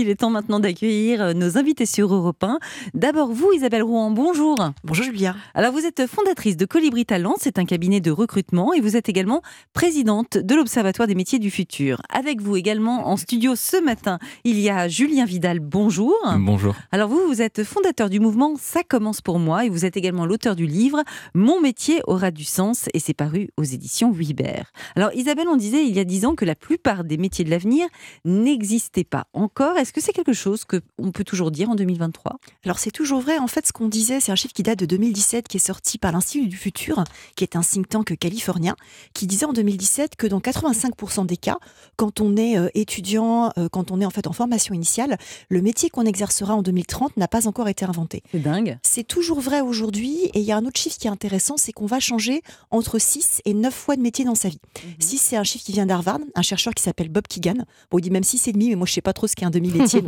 Il est temps maintenant d'accueillir euh, nos invités sur Europe 1. D'abord, vous, Isabelle Rouen, bonjour. Bonjour Julia. Alors, vous êtes fondatrice de Colibri Talent, c'est un cabinet de recrutement, et vous êtes également présidente de l'Observatoire des métiers du futur. Avec vous également en studio ce matin, il y a Julien Vidal, bonjour. Bonjour. Alors, vous, vous êtes fondateur du mouvement Ça commence pour moi, et vous êtes également l'auteur du livre Mon métier aura du sens, et c'est paru aux éditions Wibert. Alors, Isabelle, on disait il y a dix ans que la plupart des métiers de l'avenir n'existaient pas encore. Est-ce que c'est quelque chose qu'on peut toujours dire en 2023 Alors c'est toujours vrai. En fait, ce qu'on disait, c'est un chiffre qui date de 2017, qui est sorti par l'Institut du Futur, qui est un think tank californien, qui disait en 2017 que dans 85% des cas, quand on est euh, étudiant, euh, quand on est en fait en formation initiale, le métier qu'on exercera en 2030 n'a pas encore été inventé. C'est dingue. C'est toujours vrai aujourd'hui. Et il y a un autre chiffre qui est intéressant, c'est qu'on va changer entre 6 et 9 fois de métier dans sa vie. 6, c'est un chiffre qui vient d'Harvard, un chercheur qui s'appelle Bob Keegan. Bon, il dit même 6 et demi, mais moi je sais pas trop ce qu'est un j'ai.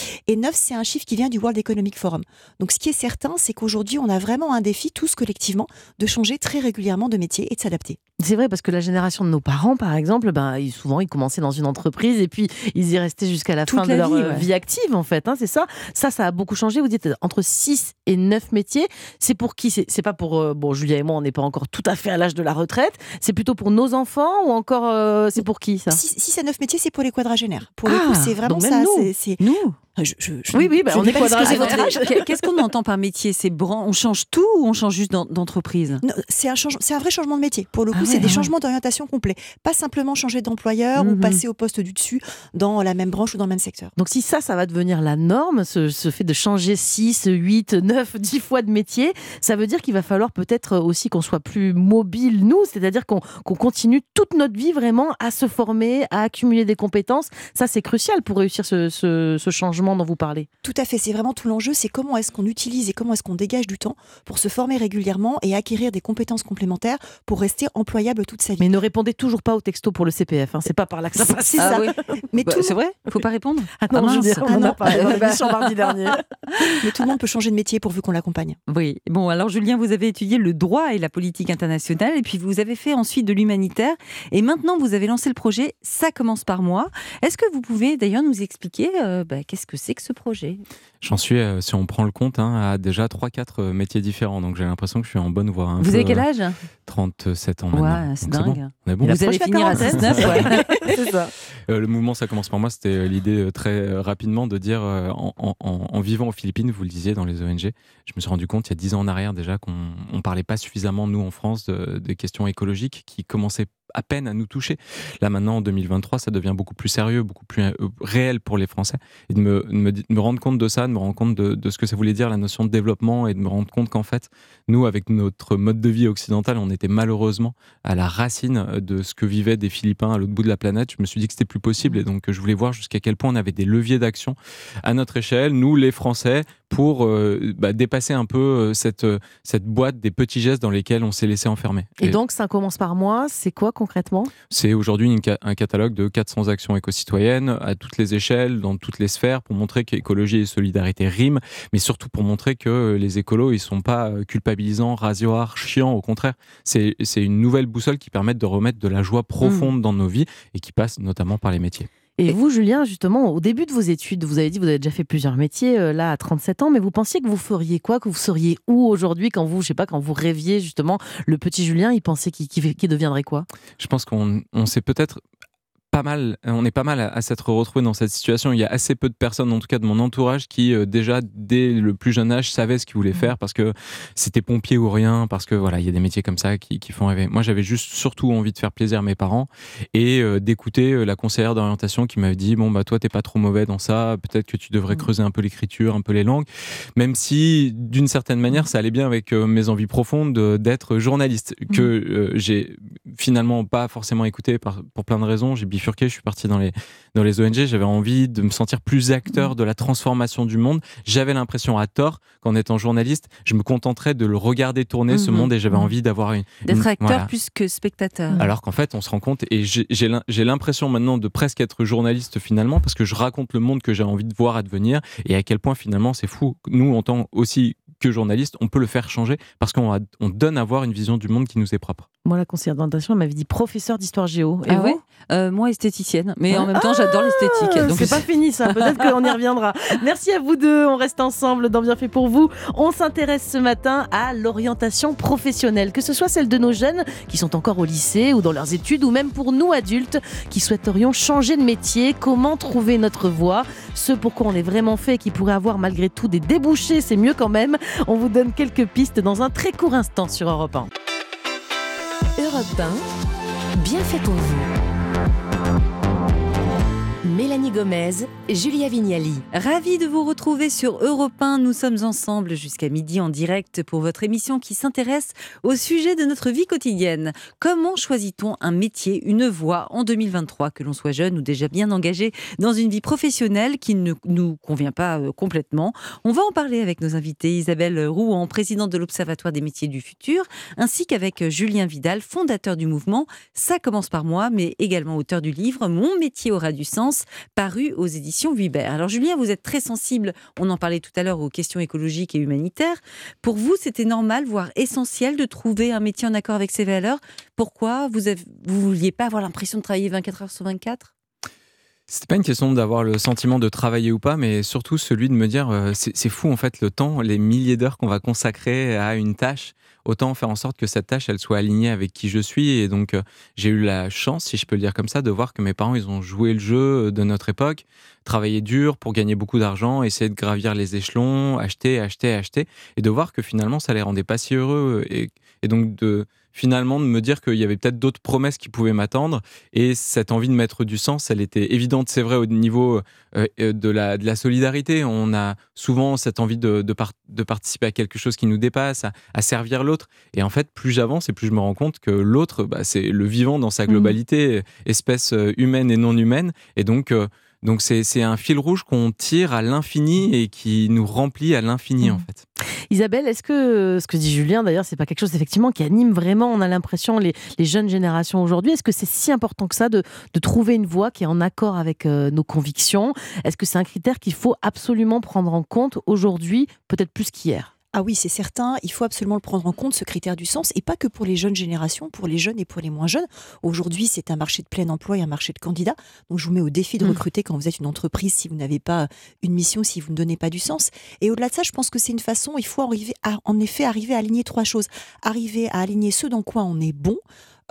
Et 9, c'est un chiffre qui vient du World Economic Forum. Donc ce qui est certain, c'est qu'aujourd'hui, on a vraiment un défi, tous collectivement, de changer très régulièrement de métier et de s'adapter. C'est vrai parce que la génération de nos parents, par exemple, ben, ils, souvent ils commençaient dans une entreprise et puis ils y restaient jusqu'à la fin de leur vie, euh, ouais. vie active, en fait. Hein, c'est ça. Ça, ça a beaucoup changé. Vous dites entre 6 et 9 métiers. C'est pour qui? C'est pas pour. euh, bon, Julia et moi, on n'est pas encore tout à fait à l'âge de la retraite. C'est plutôt pour nos enfants ou encore. euh, c'est pour qui ça? 6 à 9 métiers, c'est pour les quadragénaires. Pour Ah, c'est vraiment donc même ça. Nous Je- je- je- Oui, oui, bah, on est pas disclosé quadragénaire. votre âge. Qu'est- Qu'est-ce qu'on entend par métier? C'est on change tout ou on change juste d'en- d'entreprise? C'est un, change- c'est un vrai changement de métier. Pour le coup, Ah c'est ouais, des ah ouais. changements d'orientation complets. Pas simplement changer d'employeur ou Mhm. passer au poste du dessus dans la même branche ou dans le même secteur. Donc si ça, ça va devenir la norme, ce, ce fait de changer 6, 8, 9, 10 fois de métier, ça veut dire qu'il va falloir peut-être aussi qu'on soit plus mobile, nous, c'est-à-dire qu'on continue toute notre vie vraiment à se former, à accumuler des compétences. Ça, c'est crucial pour réussir ce, ce- ce changement dont vous parlez. Tout à fait, c'est vraiment tout l'enjeu, c'est comment est-ce qu'on utilise et comment est-ce qu'on dégage du temps pour se former régulièrement et acquérir des compétences complémentaires pour rester employable toute sa vie. Mais ne répondez toujours pas au texto pour le CPF, hein. c'est pas par là que ça C'est- passe. c'est Ah ça. oui. Mais, Bah, tout, c'est vrai Faut pas répondre Ah non, Ah, je veux mince. dire, on Ah en a parlé mardi dernier. mais tout le monde peut changer de métier pourvu qu'on l'accompagne. Oui. Bon, alors Julien, vous avez étudié le droit et la politique internationale, et puis vous avez fait ensuite de l'humanitaire, et maintenant vous avez lancé le projet Ça commence par moi. Est-ce que vous pouvez d'ailleurs nous expliquer euh, bah, qu'est-ce que c'est que ce projet? J'en suis, euh, si on prend le compte, hein, à déjà 3-4 euh, métiers différents. Donc j'ai l'impression que je suis en bonne voie. un Vous peu, avez quel euh, âge? 37 ans maintenant. Ouais, c'est dingue. bon. On est bon. Il Vous allez finir à quarantaine. 19, ouais. ça. Euh, le mouvement Ça commence par moi, c'était l'idée très rapidement de dire, euh, en, en- en- en vivant aux Philippines, vous le disiez dans les ONG, je me suis rendu compte il y a 10 ans en arrière déjà qu'on ne parlait pas suffisamment, nous en France, de- des questions écologiques qui commençaient à peine à nous toucher. Là maintenant, en 2023, ça devient beaucoup plus sérieux, beaucoup plus euh, réel pour les Français. Et de me, rendre compte de ça, de me rendre compte de, de ce que ça voulait dire, la notion de développement, et de me rendre compte qu'en fait, nous, avec notre mode de vie occidental, on était malheureusement à la racine de ce que vivaient des Philippins à l'autre bout de la planète. Je me suis dit que c'était plus possible et donc je voulais voir jusqu'à quel point on avait des leviers d'action à notre échelle, nous les Français, pour euh, bah, dépasser un peu euh, cette, euh, cette boîte des petits gestes dans lesquels on s'est laissé enfermer. Et donc, ça commence par moi, c'est quoi concrètement? C'est aujourd'hui ca- un catalogue de 400 actions éco-citoyennes à toutes les échelles, dans toutes les sphères, pour montrer qu'écologie et solidarité riment, mais surtout pour montrer que les écolos, ils sont pas culpabilisants, rasoirs, chiants. Au contraire, c'est c'est une nouvelle boussole qui permet de remettre de la joie profonde dans nos vies et qui passe notamment par les métiers. Et vous, Julien, justement, au début de vos études, vous avez dit que vous avez déjà fait plusieurs métiers, euh, là, à 37 ans, mais vous pensiez que vous feriez quoi Que vous seriez où aujourd'hui quand vous, je sais pas, quand vous rêviez, justement, le petit Julien, il pensait qu'il deviendrait quoi? Je pense qu'on on s'est peut-être pas mal, on est pas mal à, à s'être retrouvé dans cette situation. Il y a assez peu de personnes, en tout cas de mon entourage, qui euh, déjà dès le plus jeune âge savaient ce qu'ils voulaient faire parce que c'était pompier ou rien, parce que voilà, il y a des métiers comme ça qui, qui font rêver. Moi, j'avais juste surtout envie de faire plaisir à mes parents et euh, d'écouter euh, la conseillère d'orientation qui m'avait dit bon bah toi t'es pas trop mauvais dans ça, peut-être que tu devrais Mm. creuser un peu l'écriture, un peu les langues, même si d'une certaine manière ça allait bien avec mes envies profondes de- d'être journaliste que euh, j'ai finalement pas forcément écouté par- pour plein de raisons. J'ai bifurqué, je suis parti dans les, dans les ONG, j'avais envie de me sentir plus acteur de la transformation du monde. J'avais l'impression à tort qu'en étant journaliste, je me contenterais de le regarder tourner ce Mhm. monde et j'avais Mhm. envie d'avoir une... D'être une- acteur voilà. plus que spectateur. Alors qu'en fait, on se rend compte, et j'ai j'ai l'im- j'ai l'impression maintenant de presque être journaliste finalement, parce que je raconte le monde que j'ai envie de voir advenir, et à quel point finalement c'est fou. Nous, en tant aussi que journaliste, on peut le faire changer, parce qu'on a- on donne à voir une vision du monde qui nous est propre. Moi, la conseillère d'orientation, elle m'avait dit professeur d'histoire géo. Et Ah vous ouais? Euh, Moi, esthéticienne. Mais en même temps, j'adore l'esthétique. Ah, Donc, c'est pas fini ça, peut-être qu'on y reviendra. Merci à vous deux, on reste ensemble dans Bien fait pour vous. On s'intéresse ce matin à l'orientation professionnelle, que ce soit celle de nos jeunes qui sont encore au lycée ou dans leurs études, ou même pour nous adultes qui souhaiterions changer de métier, comment trouver notre voie, ce pour quoi on est vraiment fait et qui pourrait avoir malgré tout des débouchés, c'est mieux quand même. On vous donne quelques pistes dans un très court instant sur Europe 1. Europe 1, bien fait pour vous. Mélanie Gomez, Julia Vignali. Ravi de vous retrouver sur Europe 1. Nous sommes ensemble jusqu'à midi en direct pour votre émission qui s'intéresse au sujet de notre vie quotidienne. Comment choisit-on un métier, une voie en 2023, que l'on soit jeune ou déjà bien engagé dans une vie professionnelle qui ne nous convient pas euh, complètement? On va en parler avec nos invités Isabelle Rouen, présidente de l'Observatoire des métiers du futur, ainsi qu'avec Julien Vidal, fondateur du mouvement Ça commence par moi, mais également auteur du livre Mon métier aura du sens paru aux éditions Vuibert. Alors Julien, vous êtes très sensible, on en parlait tout à l'heure, aux questions écologiques et humanitaires. Pour vous, c'était normal, voire essentiel de trouver un métier en accord avec ces valeurs? Pourquoi Vous ne vouliez pas avoir l'impression de travailler 24 heures sur 24 C'était pas une question d'avoir le sentiment de travailler ou pas, mais surtout celui de me dire euh, c'est fou en fait le temps, les milliers d'heures qu'on va consacrer à une tâche. Autant faire en sorte que cette tâche elle soit alignée avec qui je suis. Et donc euh, j'ai eu la chance, si je peux le dire comme ça, de voir que mes parents ils ont joué le jeu de notre époque, travaillé dur pour gagner beaucoup d'argent, essayer de gravir les échelons, acheter, acheter, acheter, et de voir que finalement ça les rendait pas si heureux. Et, et donc de finalement de me dire qu'il y avait peut-être d'autres promesses qui pouvaient m'attendre et cette envie de mettre du sens, elle était évidente, c'est vrai, au niveau euh, euh, de, la, de la solidarité. On a souvent cette envie de, de, par- de participer à quelque chose qui nous dépasse, à, à servir l'autre. Et en fait, plus j'avance et plus je me rends compte que l'autre, bah, c'est le vivant dans sa globalité, espèce euh, humaine et non humaine. Et donc, euh, donc c'est un fil rouge qu'on tire à l'infini et qui nous remplit à l'infini, en Mhm. fait. Isabelle, est-ce que ce que dit Julien, d'ailleurs, c'est pas quelque chose effectivement qui anime vraiment, on a l'impression, les, les jeunes générations aujourd'hui? Est-ce que c'est si important que ça de, de trouver une voie qui est en accord avec euh, nos convictions? Est-ce que c'est un critère qu'il faut absolument prendre en compte aujourd'hui, peut-être plus qu'hier? Ah oui, c'est certain, il faut absolument le prendre en compte, ce critère du sens, et pas que pour les jeunes générations, pour les jeunes et pour les moins jeunes. Aujourd'hui, c'est un marché de plein emploi et un marché de candidats. Donc, je vous mets au défi de Mm. recruter quand vous êtes une entreprise, si vous n'avez pas une mission, si vous ne donnez pas du sens. Et au-delà de ça, je pense que c'est une façon, il faut arriver à, en effet arriver à aligner trois choses. Arriver à aligner ce dans quoi on est bon,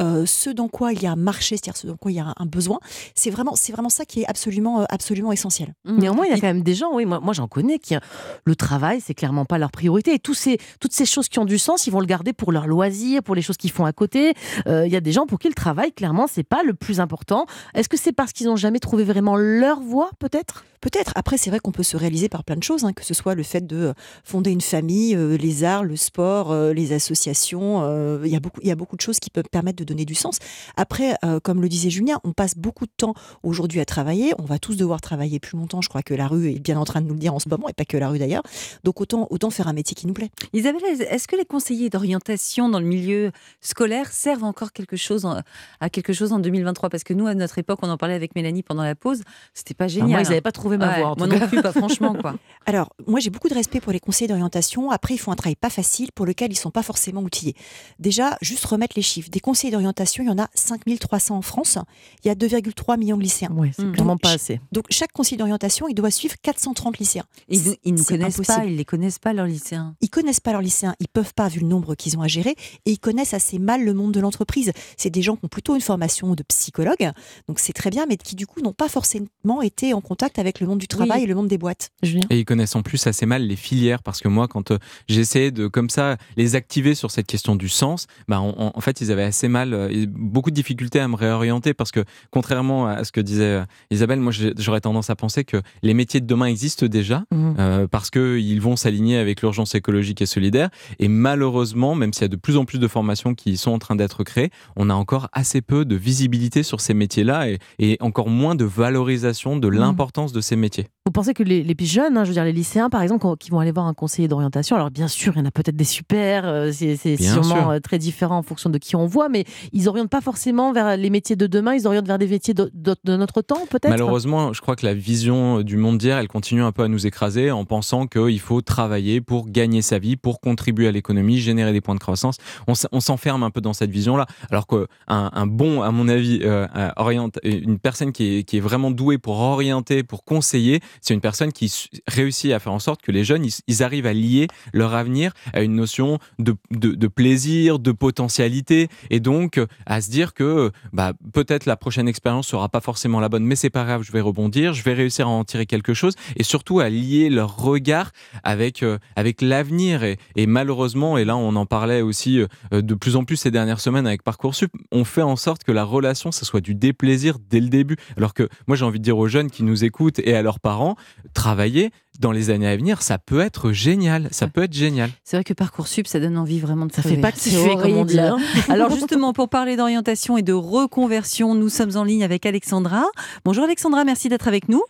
euh, ce dans quoi il y a un marché, c'est-à-dire ce dans quoi il y a un, besoin. C'est vraiment, c'est vraiment ça qui est absolument, euh, absolument essentiel. Néanmoins, il y a quand même des gens, oui, moi, moi j'en connais, qui le travail, c'est clairement pas leur priorité. Et tous ces, toutes ces choses qui ont du sens, ils vont le garder pour leur loisir, pour les choses qu'ils font à côté. Euh, Il y a des gens pour qui le travail, clairement, c'est pas le plus important. Est-ce que c'est parce qu'ils n'ont jamais trouvé vraiment leur voie, peut-être? Peut-être. Après, c'est vrai qu'on peut se réaliser par plein de choses, hein, que ce soit le fait de euh, fonder une famille, euh, les arts, le sport, euh, les associations. euh, Il y a beaucoup, il y a beaucoup de choses qui peuvent permettre de donner du sens. Après, euh, comme le disait Julien, on passe beaucoup de temps aujourd'hui à travailler. On va tous devoir travailler plus longtemps. Je crois que la rue est bien en train de nous le dire en ce moment, et pas que la rue d'ailleurs. Donc autant, autant faire un métier qui nous plaît. Isabelle, est-ce que les conseillers d'orientation dans le milieu scolaire servent encore quelque chose en- à quelque chose en 2023 Parce que nous, à notre époque, on en parlait avec Mélanie pendant la pause, c'était pas Alors, génial. Moi, ils hein. n'avaient pas trouvé ma Ouais, voie, en moi tout non cas. plus, pas franchement quoi. Alors, moi, j'ai beaucoup de respect pour les conseillers d'orientation. Après, ils font un travail pas facile pour lequel ils sont pas forcément outillés. Déjà, juste remettre les chiffres. Des conseillers d'orientation, il y en a 5300 en France. Il y a 2,3 millions de lycéens. Oui, c'est Mm. clairement Donc, pas assez. Donc, chaque conseiller d'orientation, il doit suivre 430 lycéens. Ils, ils ne connaissent impossible. pas, ils les connaissent pas leurs lycéens. Ils connaissent pas leurs lycéens, ils peuvent pas vu le nombre qu'ils ont à gérer et ils connaissent assez mal le monde de l'entreprise. C'est des gens qui ont plutôt une formation de psychologue, donc c'est très bien, mais qui du coup n'ont pas forcément été en contact avec le monde du travail Oui. et le monde des boîtes. Julien Et ils connaissent en plus assez mal les filières parce que moi, quand euh, j'essayais de comme ça les activer sur cette question du sens, bah, en, fait, ils avaient assez mal, euh, beaucoup de difficultés à me réorienter parce que contrairement à ce que disait euh, Isabelle, moi j'aurais tendance à penser que les métiers de demain existent déjà Mhm. euh, parce qu'ils vont s'aligner avec l'urgence écologique et solidaire. Et malheureusement, même s'il y a de plus en plus de formations qui sont en train d'être créées, on a encore assez peu de visibilité sur ces métiers-là et, et encore moins de valorisation de l'importance de ces métiers. Vous pensez que les, les plus jeunes, hein, je veux dire les lycéens par exemple, qui vont aller voir un conseiller d'orientation, alors bien sûr, il y en a peut-être des super, euh, c'est sûrement sûr. euh, très différent en fonction de qui on voit, mais ils orientent pas forcément vers les métiers de demain, ils orientent vers des métiers de, de- de notre temps peut-être? Malheureusement, je crois que la vision du monde d'hier, elle continue un peu à nous écraser en pensant qu'il faut travailler pour gagner sa vie, pour contribuer à l'économie, générer des points de croissance. On, s'enferme un peu dans cette vision-là. Alors qu'un un bon, à mon avis, euh, euh, oriente, une personne qui est, qui est vraiment douée pour orienter, pour conseiller, c'est une personne qui réussit à faire en sorte que les jeunes, ils, arrivent à lier leur avenir à une notion de, de, plaisir, de potentialité, et donc euh, à se dire que bah, peut-être la prochaine expérience sera pas forcément la bonne, mais c'est pas grave, je vais rebondir, je vais réussir à en tirer quelque chose, et surtout à lier leur regard avec, euh, avec l'avenir. Et, et malheureusement, et là on en parlait aussi euh, de plus en plus ces dernières semaines avec Parcoursup, on fait en sorte que la relation, ça soit du déplaisir dès le début. Alors que moi j'ai envie de dire aux jeunes qui nous écoutent et à leurs parents, travailler dans les années à venir, ça peut être génial, ça peut être génial. C'est vrai que Parcoursup, ça donne envie vraiment de Ça fait pas kiffer, comme on dit. hein. Alors justement, pour parler d'orientation et de reconversion, nous sommes en ligne avec Alexandra. Bonjour Alexandra, merci d'être avec nous.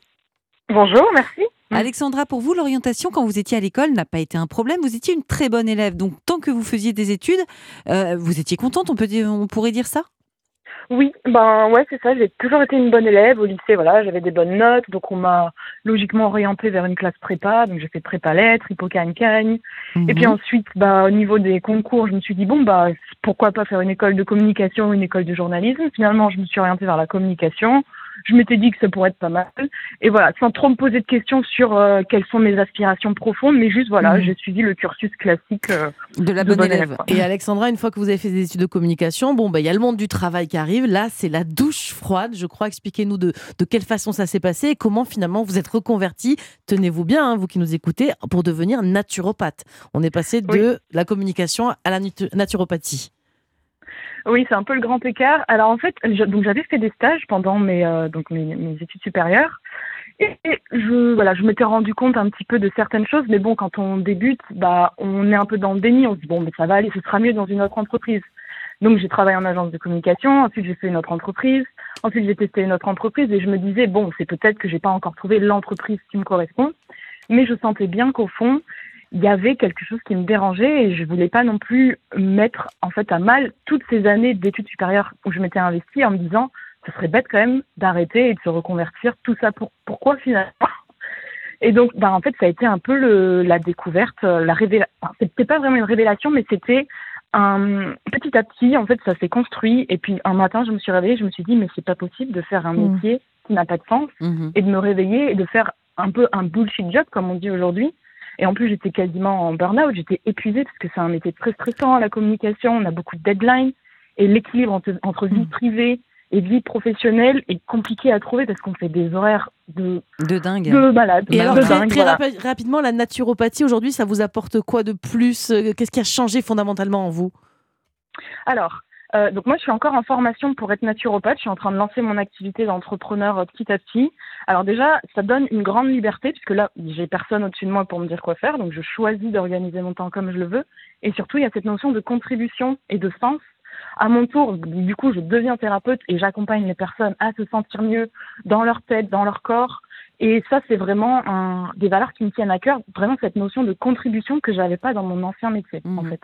Bonjour, merci. Alexandra, pour vous, l'orientation, quand vous étiez à l'école, n'a pas été un problème. Vous étiez une très bonne élève. Donc, tant que vous faisiez des études, euh, vous étiez contente, on, peut dire, on pourrait dire ça? Oui, ben ouais, c'est ça. J'ai toujours été une bonne élève au lycée. Voilà, j'avais des bonnes notes, donc on m'a logiquement orientée vers une classe prépa. Donc j'ai fait prépa lettres, hippocagne cagne. Et puis Mhm. ensuite, bah au niveau des concours, je me suis dit bon bah pourquoi pas faire une école de communication, ou une école de journalisme. Finalement, je me suis orientée vers la communication. Je m'étais dit que ça pourrait être pas mal. Et voilà, sans trop me poser de questions sur euh, quelles sont mes aspirations profondes, mais juste voilà, Mhm. j'ai suivi le cursus classique. euh, De la de bonne bonne élève. Et Alexandra, une fois que vous avez fait des études de communication, bon, bah, il y a le monde du travail qui arrive. Là, c'est la douche froide. Je crois, expliquez-nous de, de quelle façon ça s'est passé et comment finalement vous êtes reconverti. Tenez-vous bien, hein, vous qui nous écoutez, pour devenir naturopathe. On est passé de la communication à la natu- naturopathie. Oui, c'est un peu le grand écart. Alors en fait, donc j'avais fait des stages pendant mes euh, donc mes, mes études supérieures. Et je voilà, je m'étais rendu compte un petit peu de certaines choses, mais bon, quand on débute, bah on est un peu dans le déni, on se dit bon, mais ça va aller, ce sera mieux dans une autre entreprise. Donc j'ai travaillé en agence de communication, ensuite j'ai fait une autre entreprise, ensuite j'ai testé une autre entreprise. Et je me disais bon, c'est peut-être que j'ai pas encore trouvé l'entreprise qui me correspond, mais je sentais bien qu'au fond il y avait quelque chose qui me dérangeait et je voulais pas non plus mettre en fait à mal toutes ces années d'études supérieures où je m'étais investie en me disant ce serait bête quand même d'arrêter et de se reconvertir tout ça pour pourquoi finalement? Et donc bah en fait ça a été un peu le, la découverte la révélation c'était pas vraiment une révélation mais c'était un petit à petit en fait ça s'est construit et puis un matin je me suis réveillée je me suis dit mais c'est pas possible de faire un Mm. métier qui n'a pas de sens Mhm. et de me réveiller et de faire un peu un bullshit job, comme on dit aujourd'hui. Et en plus, j'étais quasiment en burn-out, j'étais épuisée parce que c'est un métier très stressant, la communication, on a beaucoup de deadlines et l'équilibre entre, entre vie Mm. privée et vie professionnelle est compliqué à trouver parce qu'on fait des horaires de, De dingue. de malade. Et alors, de ouais. très, dingue, très voilà. rapi- rapidement, la naturopathie aujourd'hui, ça vous apporte quoi de plus? Euh, Qu'est-ce qui a changé fondamentalement en vous? Alors, euh, donc moi, je suis encore en formation pour être naturopathe. Je suis en train de lancer mon activité d'entrepreneur euh, petit à petit. Alors déjà, ça donne une grande liberté puisque là, j'ai personne au-dessus de moi pour me dire quoi faire. Donc, je choisis d'organiser mon temps comme je le veux. Et surtout, il y a cette notion de contribution et de sens. À mon tour, du coup, je deviens thérapeute et j'accompagne les personnes à se sentir mieux dans leur tête, dans leur corps. Et ça, c'est vraiment un, des valeurs qui me tiennent à cœur. Vraiment cette notion de contribution que j'avais pas dans mon ancien métier, en Mhm. fait.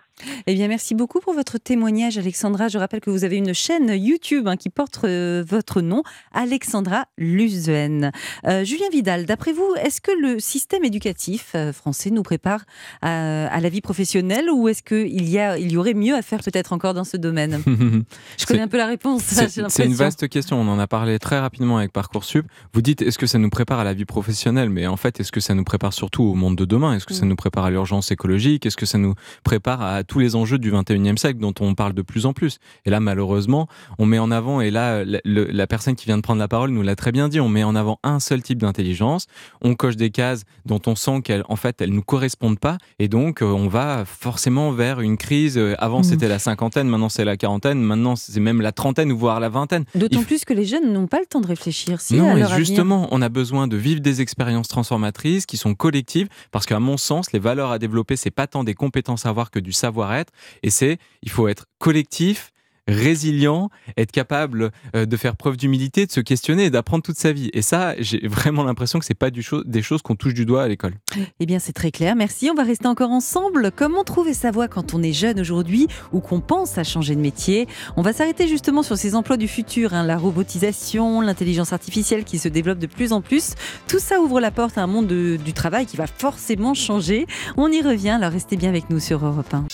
Eh bien, merci beaucoup pour votre témoignage, Alexandra. Je rappelle que vous avez une chaîne YouTube hein, qui porte euh, votre nom, Alexandra Luzuen. Euh, Julien Vidal, d'après vous, est-ce que le système éducatif euh, français nous prépare à, à la vie professionnelle ou est-ce qu'il y, a- il y aurait mieux à faire peut-être encore dans ce domaine? Je connais un peu la réponse. C'est une vaste question. On en a parlé très rapidement avec Parcoursup. Vous dites, est-ce que ça nous prépare à la vie professionnelle Mais en fait, est-ce que ça nous prépare surtout au monde de demain? Est-ce que ça Mm. nous prépare à l'urgence écologique? Est-ce que ça nous prépare à tous les enjeux du 21e siècle dont on parle de plus en plus? Et là, malheureusement, on met en avant, et là, la, le- la personne qui vient de prendre la parole nous l'a très bien dit, on met en avant un seul type d'intelligence. On coche des cases dont on sent qu'elles, en fait, elles nous correspondent pas. Et donc, euh, on va forcément vers une crise. Euh, Avant, Mm. c'était la cinquantaine, maintenant, c'est la quarantaine, maintenant, c'est même la trentaine voire la vingtaine. D'autant f- plus que les jeunes n'ont pas le temps de réfléchir. Si, non, à et avenir. justement, on a besoin de vivre des expériences transformatrices qui sont collectives, parce qu'à mon sens, les valeurs à développer, c'est pas tant des compétences à avoir que du savoir-être, et c'est, il faut être collectif, résilient, être capable euh, de faire preuve d'humilité, de se questionner et d'apprendre toute sa vie. Et ça, j'ai vraiment l'impression que c'est pas du cho- des choses qu'on touche du doigt à l'école. Eh bien, c'est très clair. Merci. On va rester encore ensemble. Comment trouver sa voie quand on est jeune aujourd'hui ou qu'on pense à changer de métier? On va s'arrêter justement sur ces emplois du futur, hein, la robotisation, l'intelligence artificielle qui se développe de plus en plus. Tout ça ouvre la porte à un monde de- du travail qui va forcément changer. On y revient. Alors, restez bien avec nous sur Europe 1.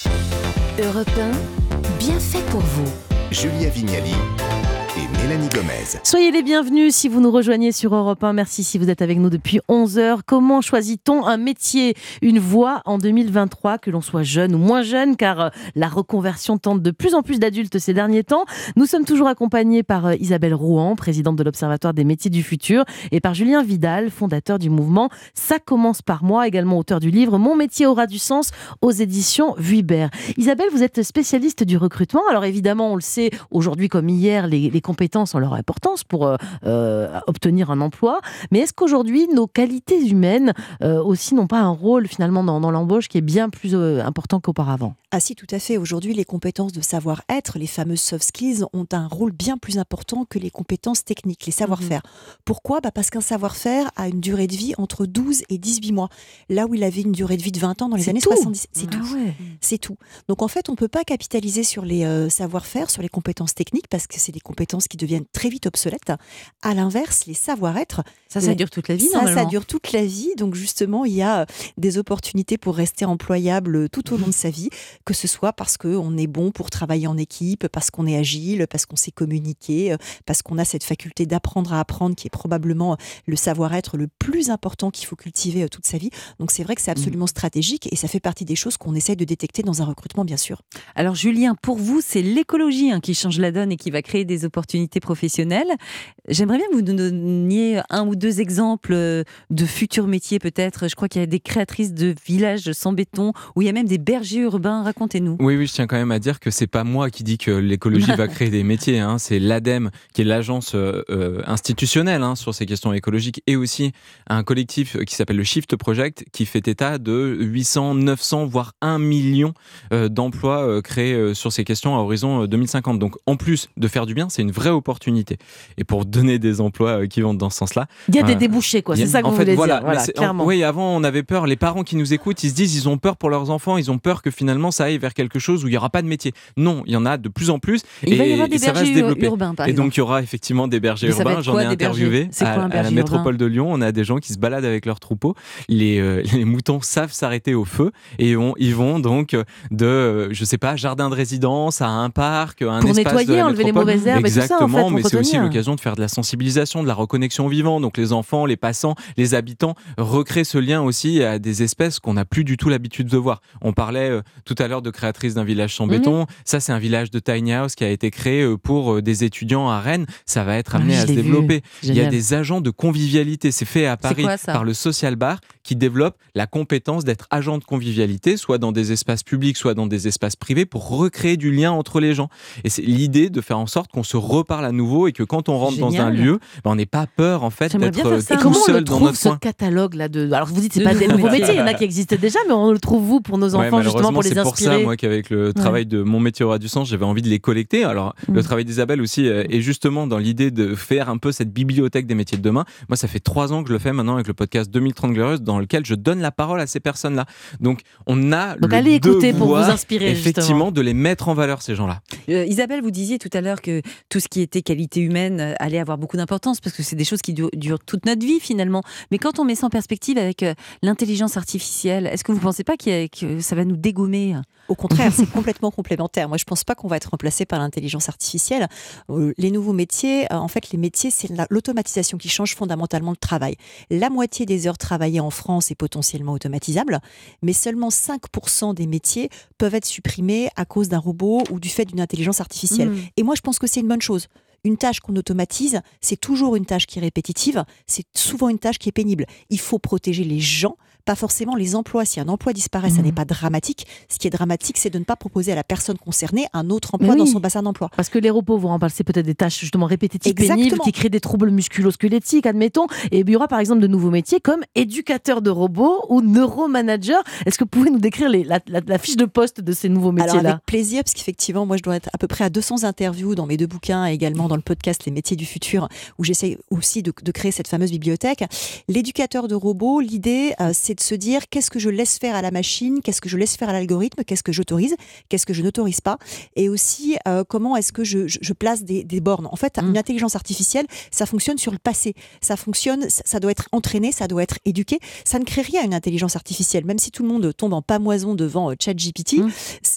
Europe 1, bien fait pour vous. Julia Vignali Soyez les bienvenus si vous nous rejoignez sur Europe 1. Merci si vous êtes avec nous depuis 11 heures. Comment choisit-on un métier, une voie en 2023, que l'on soit jeune ou moins jeune, car euh, la reconversion tente de plus en plus d'adultes ces derniers temps. Nous sommes toujours accompagnés par euh, Isabelle Rouen, présidente de l'Observatoire des métiers du futur, et par Julien Vidal, fondateur du mouvement Ça commence par moi, également auteur du livre Mon métier aura du sens aux éditions Vuibert. Isabelle, vous êtes spécialiste du recrutement. Alors évidemment, on le sait, aujourd'hui comme hier, les compétences ont leur importance pour euh, euh, obtenir un emploi. Mais est-ce qu'aujourd'hui, nos qualités humaines euh, aussi n'ont pas un rôle finalement dans, dans l'embauche qui est bien plus euh, important qu'auparavant? Ah si, tout à fait. Aujourd'hui, les compétences de savoir-être, les fameuses soft skills, ont un rôle bien plus important que les compétences techniques, les savoir-faire. Pourquoi? Bah Parce qu'un savoir-faire a une durée de vie entre 12 et 18 mois. Là où il avait une durée de vie de 20 ans dans les années tout. 70. C'est tout. ouais. C'est tout. Donc en fait, on ne peut pas capitaliser sur les savoir-faire, sur les compétences techniques, parce que c'est des compétences qui deviennent très vite obsolètes. À l'inverse, les savoir-être, Ça, ça Ouais. dure toute la vie, ça, normalement. ça dure toute la vie. Donc justement, il y a euh, des opportunités pour rester employable tout au long de sa vie, que ce soit parce qu'on est bon pour travailler en équipe, parce qu'on est agile, parce qu'on sait communiquer, euh, parce qu'on a cette faculté d'apprendre à apprendre, qui est probablement euh, le savoir-être le plus important qu'il faut cultiver euh, toute sa vie. Donc c'est vrai que c'est absolument stratégique et ça fait partie des choses qu'on essaye de détecter dans un recrutement, bien sûr. Alors Julien, pour vous, c'est l'écologie hein, qui change la donne et qui va créer des opportunités professionnelles. J'aimerais bien que vous nous donniez un ou deux exemples euh, de futurs métiers peut-être. Je crois qu'il y a des créatrices de villages sans béton, où il y a même des bergers urbains. Racontez-nous. Oui, oui, je tiens quand même à dire que c'est pas moi qui dis que l'écologie va créer des métiers. hein. C'est l'ADEME, qui est l'agence euh, euh, institutionnelle hein, sur ces questions écologiques, et aussi un collectif qui s'appelle le Shift Project, qui fait état de 800, 900, voire 1 million euh, d'emplois euh, créés sur ces questions à horizon euh, 2050. Donc, en plus de faire du bien, c'est une vraie opportunité. Et pour donner des emplois euh, qui vont dans ce sens-là, Il y a des Euh, débouchés, quoi. C'est ça que vous fait, voulez voilà, dire. Voilà. Oui, avant, on avait peur. Les parents qui nous écoutent, ils se disent, ils ont peur pour leurs enfants, ils ont peur que finalement ça aille vers quelque chose où il n'y aura pas de métier. Non, il y en a de plus en plus. Il va y et- avoir des et bergers développer. urbains, par Et exemple. donc, il y aura effectivement des bergers Mais urbains. J'en ai interviewé? Quoi, à, à la métropole de Lyon. On a des gens qui se baladent avec leurs troupeaux. Les, euh, les moutons savent s'arrêter au feu et on- ils vont donc de, je sais pas, jardin de résidence à un parc, un Pour espace de nettoyer, la enlever les mauvaises herbes et tout ça, en fait, mais c'est aussi l'occasion de faire de la sensibilisation, de la reconnexion au vivant. Donc les enfants, les passants, les habitants recréent ce lien aussi à des espèces qu'on n'a plus du tout l'habitude de voir. On parlait euh, tout à l'heure de créatrice d'un village sans Mhm. béton. Ça, c'est un village de tiny house qui a été créé euh, pour euh, des étudiants à Rennes. Ça va être Ah amené à se développer. Il y a des agents de convivialité. C'est fait à Paris quoi, par le Social Bar qui développe la compétence d'être agent de convivialité, soit dans des espaces publics, soit dans des espaces privés, pour recréer du lien entre les gens. Et c'est l'idée de faire en sorte qu'on se à nouveau et que quand on rentre dans un lieu, ben, on n'ait pas peur en fait d'être euh, tout comment on seul le dans trouve notre ce coin. catalogue là de Alors vous dites c'est pas des nouveaux métiers. il y en a qui existent déjà, mais on le trouve vous pour nos Ouais, enfants justement pour les c'est pour ça, inspirer. moi, qu'avec le travail de mon métier aura du sens, j'avais envie de les collecter. Alors, Mm. le travail d'Isabelle aussi euh, est justement dans l'idée de faire un peu cette bibliothèque des métiers de demain. Moi, ça fait trois ans que je le fais maintenant avec le podcast 2030 Glorieuses, dans lequel je donne la parole à ces personnes-là. Donc, on a Donc le allez écouter pour vous inspirer, effectivement, justement. de les mettre en valeur, ces gens-là. Euh, Isabelle, vous disiez tout à l'heure que tout ce qui qualité humaine euh, allait avoir beaucoup d'importance parce que c'est des choses qui durent, durent toute notre vie finalement. Mais quand on met ça en perspective avec euh, l'intelligence artificielle, est-ce que vous ne pensez pas y a- que ça va nous dégommer Au contraire, c'est complètement complémentaire. Moi, je pense pas qu'on va être remplacé par l'intelligence artificielle. Euh, Les nouveaux métiers, euh, en fait, les métiers, c'est la- l'automatisation qui change fondamentalement le travail. La moitié des heures travaillées en France est potentiellement automatisable, mais seulement 5% des métiers peuvent être supprimés à cause d'un robot ou du fait d'une intelligence artificielle. Mm. Et moi, je pense que c'est une bonne chose. Une tâche qu'on automatise, c'est toujours une tâche qui est répétitive, c'est souvent une tâche qui est pénible. Il faut protéger les gens pas forcément les emplois. Si un emploi disparaît, ça Mhm. n'est pas dramatique. Ce qui est dramatique, c'est de ne pas proposer à la personne concernée un autre emploi Mais dans oui. son bassin d'emploi. Parce que les robots vont remplacer peut-être des tâches justement répétitives, pénibles, Exactement. qui créent des troubles musculo-squelettiques, admettons. Et il y aura par exemple de nouveaux métiers comme éducateur de robots ou neuromanager. Est-ce que vous pouvez nous décrire les- la, la- la fiche de poste de ces nouveaux métiers-là? avec plaisir, parce qu'effectivement, moi je dois être à peu près à 200 interviews dans mes deux bouquins et également dans le podcast Les métiers du futur, où j'essaie aussi de, de créer cette fameuse bibliothèque. L'éducateur de robots, l'idée, euh, c'est de se dire qu'est-ce que je laisse faire à la machine, qu'est-ce que je laisse faire à l'algorithme, qu'est-ce que j'autorise, qu'est-ce que je n'autorise pas, et aussi euh, comment est-ce que je, je- je place des, des bornes. En fait, Mm. une intelligence artificielle, ça fonctionne sur le passé, ça fonctionne, ça, ça doit être entraîné, ça doit être éduqué. Ça ne crée rien une intelligence artificielle, même si tout le monde tombe en pamoison devant euh, ChatGPT Mm.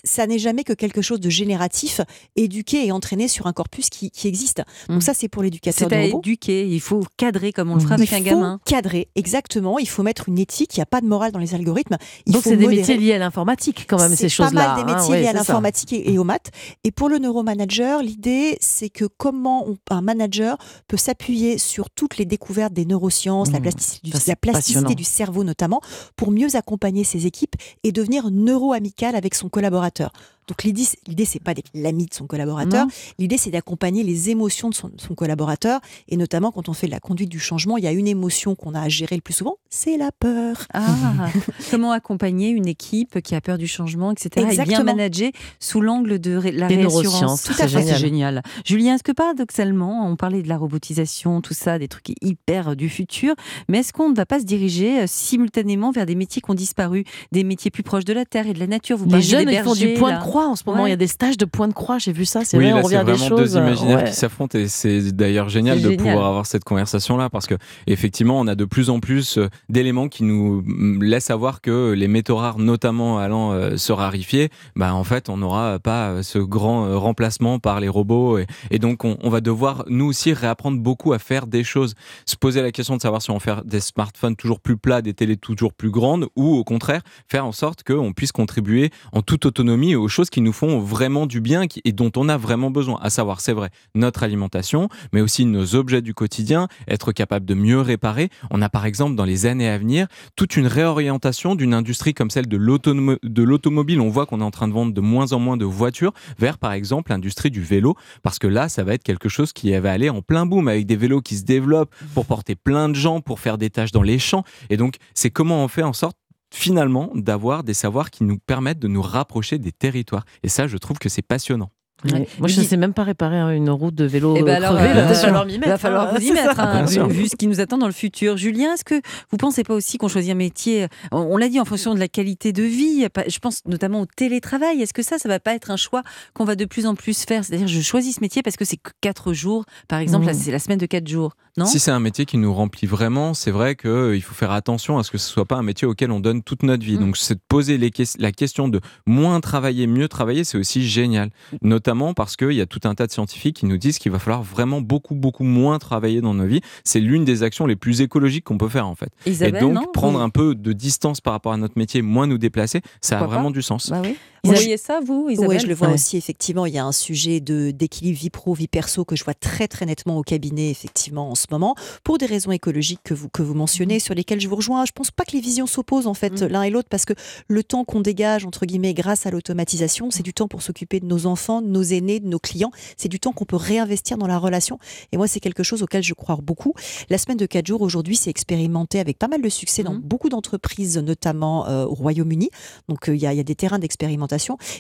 ça n'est jamais que quelque chose de génératif, éduqué et entraîné sur un corpus qui, qui existe. Mm. Donc ça, c'est pour l'éducateur C'est à éduquer, il faut cadrer comme on le fera avec un gamin. cadrer, exactement. Il faut mettre une éthique. Il n'y a pas de morale dans les algorithmes. Il Donc c'est des métiers liés à l'informatique quand même, ces C'est pas choses-là. mal des hein, métiers ouais, liés à l'informatique et, et aux maths. Et pour le neuromanager, l'idée, c'est que comment on- un manager peut s'appuyer sur toutes les découvertes des neurosciences, la Mmh, plasticité, du, la plasticité du cerveau notamment, pour mieux accompagner ses équipes et devenir neuro-amical avec son collaborateur. Donc l'idée, c'est- l'idée, c'est pas d'être l'ami de son collaborateur. Non. L'idée, c'est d'accompagner les émotions de son, son collaborateur. Et notamment, quand on fait de la conduite du changement, il y a une émotion qu'on a à gérer le plus souvent, c'est la peur. Ah, comment accompagner une équipe qui a peur du changement, etc. Et bien Exactement. manager sous l'angle de ré- la Des réassurance. Tout c'est à fait, c'est génial. Julien, est-ce que paradoxalement, on parlait de la robotisation, tout ça, des trucs hyper du futur, mais est-ce qu'on ne va pas se diriger euh, simultanément vers des métiers qui ont disparu, des métiers plus proches de la terre et de la nature? Vous Les jeunes, des ils font du bergers, point là. de croix en ce moment. Ouais. Il y a des stages de point de croix. J'ai vu ça. C'est oui, vrai, là, on revient des vraiment choses. deux imaginaires ouais. qui s'affrontent et c'est d'ailleurs génial de génial. pouvoir avoir cette conversation-là parce que effectivement, on a de plus en plus euh, d'éléments qui nous mm, laissent savoir que les métaux rares, notamment allant euh, se rarifier, bah en fait, on n'aura pas euh, ce grand remplacement par les robots et, et donc on, on va devoir nous aussi réapprendre beaucoup à faire des choses, se poser la question de savoir si on fait des smartphones toujours plus plats, des télés toujours plus grandes ou au contraire faire en sorte qu'on puisse contribuer en toute autonomie aux choses qui nous font vraiment du bien et dont on a vraiment besoin. À savoir, c'est vrai, notre alimentation, mais aussi nos objets du quotidien, être capable de mieux réparer. On a par exemple dans les années à venir toute une réorientation d'une industrie comme celle de l'automobile. On voit qu'on est en train de vendre de moins en moins de voitures vers par exemple l'industrie du vélo, parce que là, ça va être quelque chose qui va aller en plein boom avec des vélos qui se développent pour porter plein de gens, pour faire des tâches dans les champs. Et donc, c'est comment on fait en sorte finalement d'avoir des savoirs qui nous permettent de nous rapprocher des territoires. Et ça, je trouve que c'est passionnant. Ouais. Moi, je ne sais même pas réparer une route de vélo Eh ben alors, crevée. euh, Il va falloir m'y Il mettre. va falloir hein, vous y c'est mettre, hein, vu, ce qui nous attend dans le futur. Julien, est-ce que vous pensez pas aussi qu'on choisit un métier, on, on l'a dit, en fonction de la qualité de vie Je pense notamment au télétravail. Est-ce que ça, ça va pas être un choix qu'on va de plus en plus faire? C'est-à-dire, je choisis ce métier parce que c'est que 4 jours, par exemple, Mmh. là, c'est la semaine de 4 jours, non? Si c'est un métier qui nous remplit vraiment, c'est vrai qu'il faut faire attention à ce que ce soit pas un métier auquel on donne toute notre vie. Mm. Donc, c'est de poser les la question de moins travailler, mieux travailler, c'est aussi génial. Notamment parce qu'il y a tout un tas de scientifiques qui nous disent qu'il va falloir vraiment beaucoup, beaucoup moins travailler dans nos vies. C'est l'une des actions les plus écologiques qu'on peut faire, en fait. Isabelle, Et donc, prendre un peu de distance par rapport à notre métier, moins nous déplacer, ça a vraiment du sens. Bah oui. Vous voyez ça, vous, Isabelle Oui, je le vois Ouais. aussi, effectivement. Il y a un sujet d'équilibre vie pro, vie perso que je vois très, très nettement au cabinet, effectivement, en ce moment, pour des raisons écologiques que vous, que vous mentionnez, sur lesquelles je vous rejoins. Je pense pas que les visions s'opposent, en fait, Mhm. l'un et l'autre, parce que le temps qu'on dégage, entre guillemets, grâce à l'automatisation, c'est du temps pour s'occuper de nos enfants, de nos aînés, de nos clients. C'est du temps qu'on peut réinvestir dans la relation. Et moi, c'est quelque chose auquel je crois beaucoup. La semaine de 4 jours, aujourd'hui, c'est expérimenté avec pas mal de succès dans Mhm. beaucoup d'entreprises, notamment euh, au Royaume-Uni. Donc, euh, y, il y a des terrains d'expérimentation.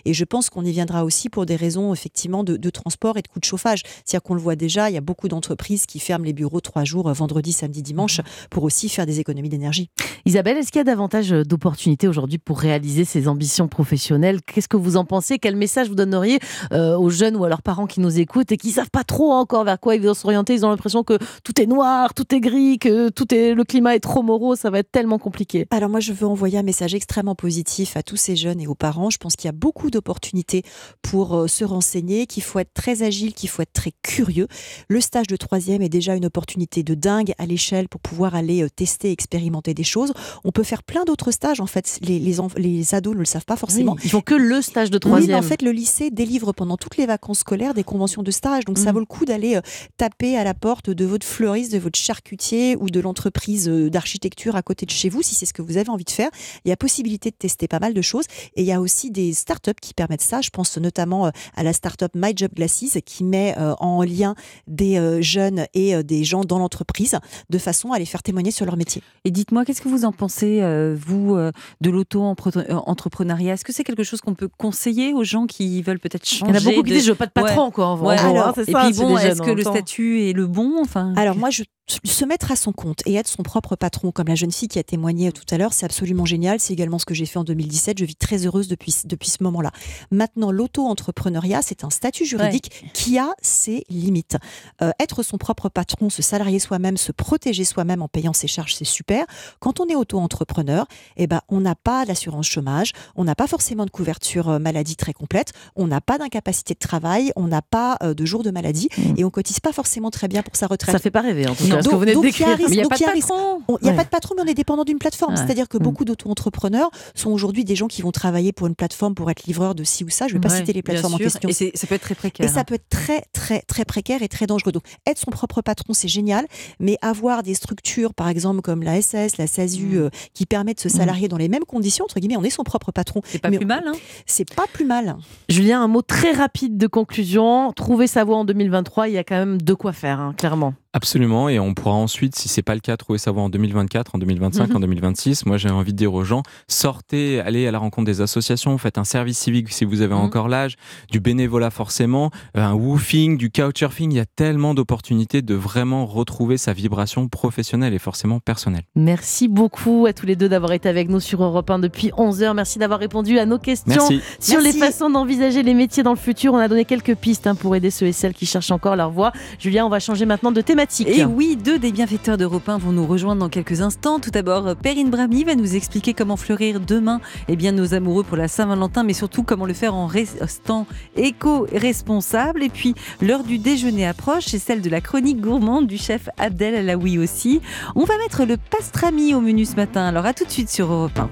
Et je pense qu'on y viendra aussi pour des raisons effectivement de, de transport et de coûts de chauffage. C'est-à-dire qu'on le voit déjà, il y a beaucoup d'entreprises qui ferment les bureaux trois jours, euh, vendredi, samedi, dimanche, pour aussi faire des économies d'énergie. Isabelle, est-ce qu'il y a davantage d'opportunités aujourd'hui pour réaliser ses ambitions professionnelles? Qu'est-ce que vous en pensez? Quel message vous donneriez euh, aux jeunes ou à leurs parents qui nous écoutent et qui savent pas trop encore vers quoi ils vont s'orienter? Ils ont l'impression que tout est noir, tout est gris, que tout est le climat est trop morose, ça va être tellement compliqué. Alors moi, je veux envoyer un message extrêmement positif à tous ces jeunes et aux parents. Je pense qu'il y a beaucoup d'opportunités pour euh, se renseigner, qu'il faut être très agile, qu'il faut être très curieux. Le stage de troisième est déjà une opportunité de dingue à l'échelle pour pouvoir aller euh, tester, expérimenter des choses. On peut faire plein d'autres stages. En fait, les, les, ados ne le savent pas forcément. Oui, ils font que le stage de Oui, troisième. en fait, le lycée délivre pendant toutes les vacances scolaires des conventions de stage. Donc, ça Mm. vaut le coup d'aller euh, taper à la porte de votre fleuriste, de votre charcutier ou de l'entreprise d'architecture à côté de chez vous, si c'est ce que vous avez envie de faire. Il y a possibilité de tester pas mal de choses. Et il y a aussi des startups qui permettent ça. Je pense notamment euh, à la startup My Job Glasses qui met euh, en lien des euh, jeunes et des gens dans l'entreprise de façon à les faire témoigner sur leur métier. Et dites-moi, qu'est-ce que vous en pensez, vous, de l'auto-entrepreneuriat? Est-ce que c'est quelque chose qu'on peut conseiller aux gens qui veulent peut-être Il changer y en a beaucoup qui de- disent je veux pas de patron quoi. en Ouais. hein, Alors, c'est Et ça, puis bon, des est-ce que le temps. statut est le bon enfin, Alors moi, je, se mettre à son compte et être son propre patron, comme la jeune fille qui a témoigné tout à l'heure, c'est absolument génial. C'est également ce que j'ai fait en 2017. Je vis très heureuse depuis, depuis ce moment-là. Maintenant, l'auto-entrepreneuriat, c'est un statut juridique qui a ses limites. Euh, être son propre patron, se salarier soi-même, se protéger soi-même en payant ses charges, c'est super. Quand on est auto-entrepreneur, eh ben, on n'a pas d'assurance chômage, on n'a pas forcément de couverture euh, maladie très complète, on n'a pas d'incapacité de travail, on n'a pas euh, de jour de maladie Mm. et on cotise pas forcément très bien pour sa retraite. Ça fait pas rêver en tout cas. Ce que Donc- vous venez de donc, il décrire. n'y a pas il y a de patron Il n'y a Ouais. pas de patron, mais on est dépendant d'une plateforme. Ouais. C'est-à-dire que Mm. beaucoup d'auto-entrepreneurs sont aujourd'hui des gens qui vont travailler pour une plateforme pour être livreur de ci ou ça. Je ne vais pas Ouais, citer les plateformes en question. Et c'est- ça peut être très précaire. Et ça peut être très, très, très précaire et très dangereux. Donc, être son propre patron, c'est génial, mais avoir des structures, par exemple, comme la SS, la SASU, Mm. euh, qui permettent de se salarier dans les mêmes conditions, entre guillemets, on est son propre patron. C'est pas Mais plus mal, hein C'est pas plus mal. Julien, un mot très rapide de conclusion. Trouver sa voie en 2023, il y a quand même de quoi faire, hein, clairement. Absolument, et on pourra ensuite, si c'est pas le cas, trouver sa voie en 2024, en 2025, Mhm. en 2026. Moi, j'ai envie de dire aux gens, sortez, allez à la rencontre des associations, faites un service civique si vous avez Mhm. encore l'âge, du bénévolat forcément, euh, un woofing, du couchsurfing. Il y a tellement d'opportunités de vraiment retrouver sa vibration professionnelle et forcément personnelle. Merci beaucoup à tous les deux d'avoir été avec nous sur Europe 1 depuis 11h. Merci d'avoir répondu à nos questions Merci. sur Merci. les façons d'envisager les métiers dans le futur. On a donné quelques pistes hein, pour aider ceux et celles qui cherchent encore leur voie. Julien, on va changer maintenant de Et oui, deux des bienfaiteurs d'Europe 1 vont nous rejoindre dans quelques instants. Tout d'abord, Perrine Brami va nous expliquer comment fleurir demain eh bien, nos amoureux pour la Saint-Valentin, mais surtout comment le faire en restant éco-responsable. Et puis, l'heure du déjeuner approche, et celle de la chronique gourmande du chef Abdel Alaoui aussi. On va mettre le pastrami au menu ce matin. Alors, à tout de suite sur Europe 1.